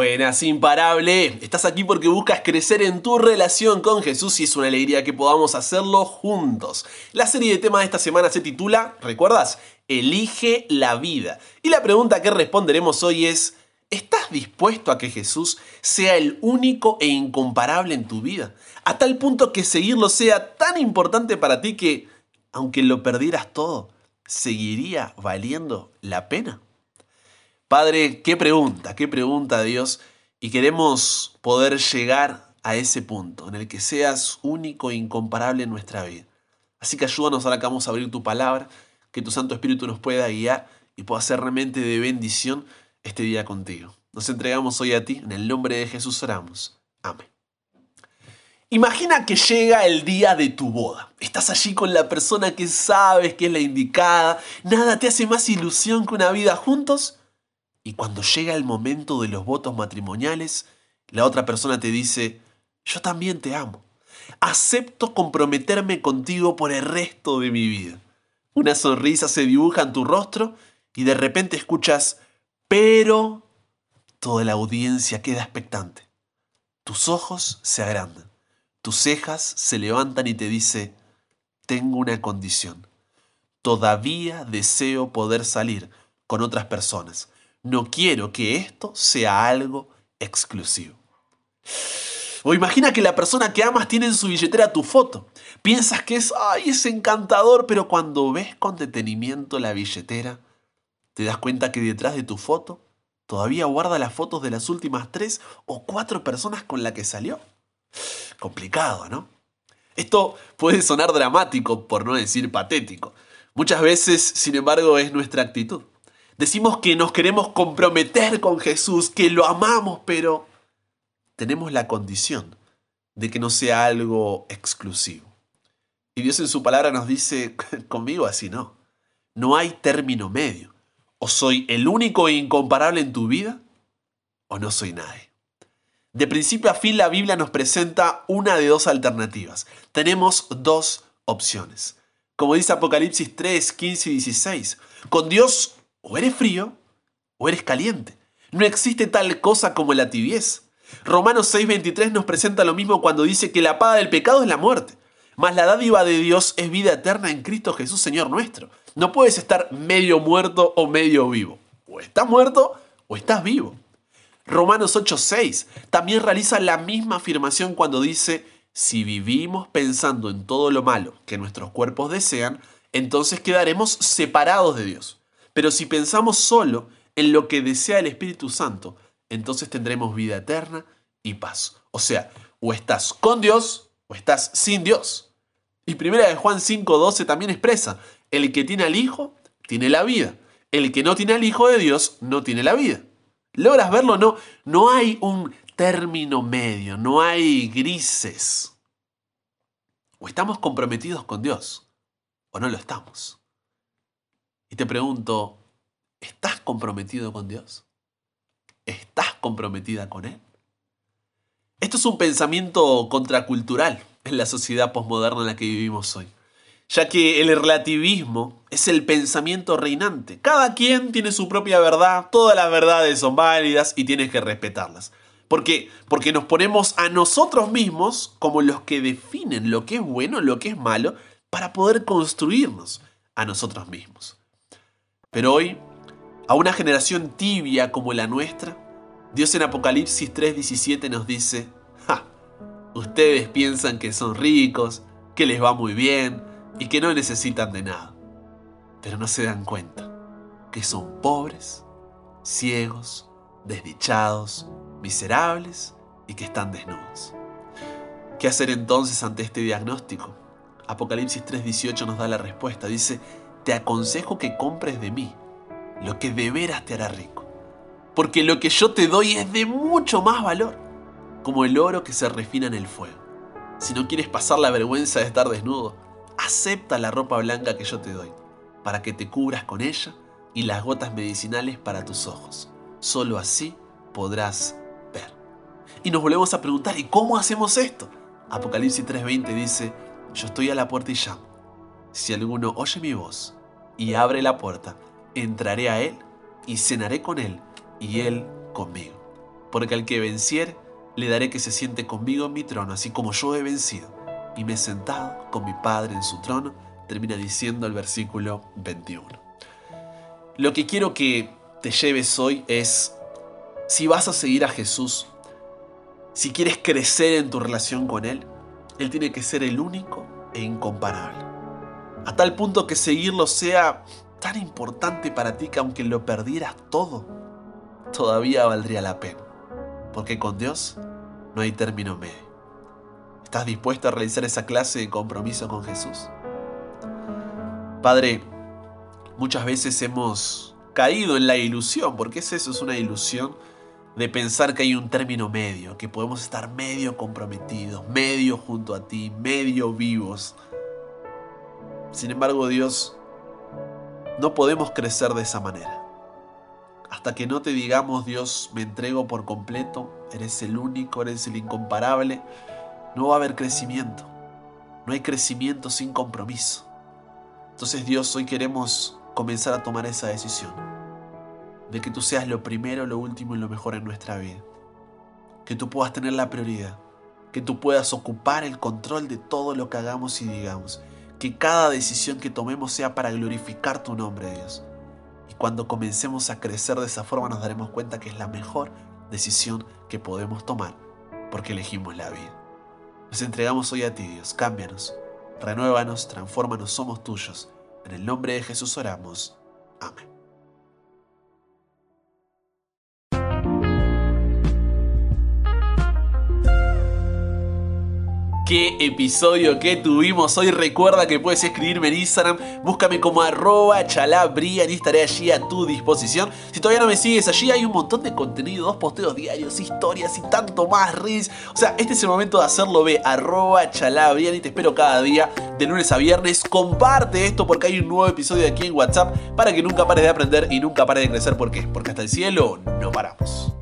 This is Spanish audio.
Buenas, imparable. Estás aquí porque buscas crecer en tu relación con Jesús y es una alegría que podamos hacerlo juntos. La serie de temas de esta semana se titula, ¿recuerdas? Elige la vida. Y la pregunta que responderemos hoy es, ¿estás dispuesto a que Jesús sea el único e incomparable en tu vida? A tal punto que seguirlo sea tan importante para ti que, aunque lo perdieras todo, ¿seguiría valiendo la pena? Padre, qué pregunta, qué pregunta Dios. Y queremos poder llegar a ese punto en el que seas único e incomparable en nuestra vida. Así que ayúdanos ahora que vamos a abrir tu palabra, que tu Santo Espíritu nos pueda guiar y pueda ser realmente de bendición este día contigo. Nos entregamos hoy a ti, en el nombre de Jesús oramos. Amén. Imagina que llega el día de tu boda. Estás allí con la persona que sabes que es la indicada. Nada te hace más ilusión que una vida juntos y cuando llega el momento de los votos matrimoniales, la otra persona te dice, yo también te amo. Acepto comprometerme contigo por el resto de mi vida. Una sonrisa se dibuja en tu rostro y de repente escuchas, pero toda la audiencia queda expectante. Tus ojos se agrandan, tus cejas se levantan y te dice, tengo una condición. Todavía deseo poder salir con otras personas, no quiero que esto sea algo exclusivo. O imagina que la persona que amas tiene en su billetera tu foto. Piensas que es, ay, es encantador, pero cuando ves con detenimiento la billetera, te das cuenta que detrás de tu foto todavía guarda las fotos de las últimas tres o cuatro personas con las que salió. Complicado, ¿no? Esto puede sonar dramático, por no decir patético. Muchas veces, sin embargo, es nuestra actitud. Decimos que nos queremos comprometer con Jesús, que lo amamos, pero tenemos la condición de que no sea algo exclusivo. Y Dios en su palabra nos dice, conmigo así no. No hay término medio. O soy el único e incomparable en tu vida, o no soy nadie. De principio a fin la Biblia nos presenta una de dos alternativas. Tenemos dos opciones. Como dice Apocalipsis 3, 15 y 16. Con Dios o eres frío o eres caliente. No existe tal cosa como la tibieza. Romanos 6:23 nos presenta lo mismo cuando dice que la paga del pecado es la muerte, mas la dádiva de Dios es vida eterna en Cristo Jesús Señor nuestro. No puedes estar medio muerto o medio vivo. O estás muerto o estás vivo. Romanos 8:6 también realiza la misma afirmación cuando dice, si vivimos pensando en todo lo malo que nuestros cuerpos desean, entonces quedaremos separados de Dios. Pero si pensamos solo en lo que desea el Espíritu Santo, entonces tendremos vida eterna y paz. O sea, o estás con Dios o estás sin Dios. Y primera de Juan 5:12 también expresa, el que tiene al Hijo tiene la vida. El que no tiene al Hijo de Dios no tiene la vida. ¿Logras verlo? No, no hay un término medio, no hay grises. O estamos comprometidos con Dios o no lo estamos. Y te pregunto, ¿estás comprometido con Dios? ¿Estás comprometida con Él? Esto es un pensamiento contracultural en la sociedad posmoderna en la que vivimos hoy, ya que el relativismo es el pensamiento reinante. Cada quien tiene su propia verdad, todas las verdades son válidas y tienes que respetarlas. ¿Por qué? Porque nos ponemos a nosotros mismos como los que definen lo que es bueno, lo que es malo, para poder construirnos a nosotros mismos. Pero hoy, a una generación tibia como la nuestra, Dios en Apocalipsis 3:17 nos dice, ja, ustedes piensan que son ricos, que les va muy bien y que no necesitan de nada, pero no se dan cuenta que son pobres, ciegos, desdichados, miserables y que están desnudos. ¿Qué hacer entonces ante este diagnóstico? Apocalipsis 3:18 nos da la respuesta. Dice, te aconsejo que compres de mí lo que de veras te hará rico. Porque lo que yo te doy es de mucho más valor, como el oro que se refina en el fuego. Si no quieres pasar la vergüenza de estar desnudo, acepta la ropa blanca que yo te doy, para que te cubras con ella y las gotas medicinales para tus ojos. Solo así podrás ver. Y nos volvemos a preguntar, ¿y cómo hacemos esto? Apocalipsis 3:20 dice, yo estoy a la puerta y llamo. Si alguno oye mi voz y abre la puerta, entraré a él y cenaré con él y él conmigo. porque al que venciere, le daré que se siente conmigo en mi trono, así como yo he vencido, y me he sentado con mi Padre en su trono, termina diciendo el versículo 21. Lo que quiero que te lleves hoy es, si vas a seguir a Jesús, si quieres crecer en tu relación con Él, Él tiene que ser el único e incomparable. A tal punto que seguirlo sea tan importante para ti que aunque lo perdieras todo, todavía valdría la pena. Porque con Dios no hay término medio. ¿Estás dispuesto a realizar esa clase de compromiso con Jesús? Padre, muchas veces hemos caído en la ilusión, porque es eso, es una ilusión de pensar que hay un término medio, que podemos estar medio comprometidos, medio junto a ti, medio vivos. Sin embargo, Dios, no podemos crecer de esa manera. Hasta que no te digamos, Dios, me entrego por completo, eres el único, eres el incomparable, no va a haber crecimiento. No hay crecimiento sin compromiso. Entonces, Dios, hoy queremos comenzar a tomar esa decisión de que tú seas lo primero, lo último y lo mejor en nuestra vida. Que tú puedas tener la prioridad, que tú puedas ocupar el control de todo lo que hagamos y digamos. Que cada decisión que tomemos sea para glorificar tu nombre, Dios. Y cuando comencemos a crecer de esa forma nos daremos cuenta que es la mejor decisión que podemos tomar, porque elegimos la vida. Nos entregamos hoy a ti, Dios. Cámbianos, renuévanos, transfórmanos, somos tuyos. En el nombre de Jesús oramos. Amén. Qué episodio que tuvimos hoy. Recuerda que puedes escribirme en Instagram, búscame como arroba chalabria y estaré allí a tu disposición. Si todavía no me sigues allí, hay un montón de contenido, dos posteos diarios, historias y tanto más, Riz. O sea, este es el momento de hacerlo, ve arroba y te espero cada día de lunes a viernes. Comparte esto porque hay un nuevo episodio aquí en WhatsApp para que nunca pares de aprender y nunca pares de crecer. ¿Por qué? Porque hasta el cielo no paramos.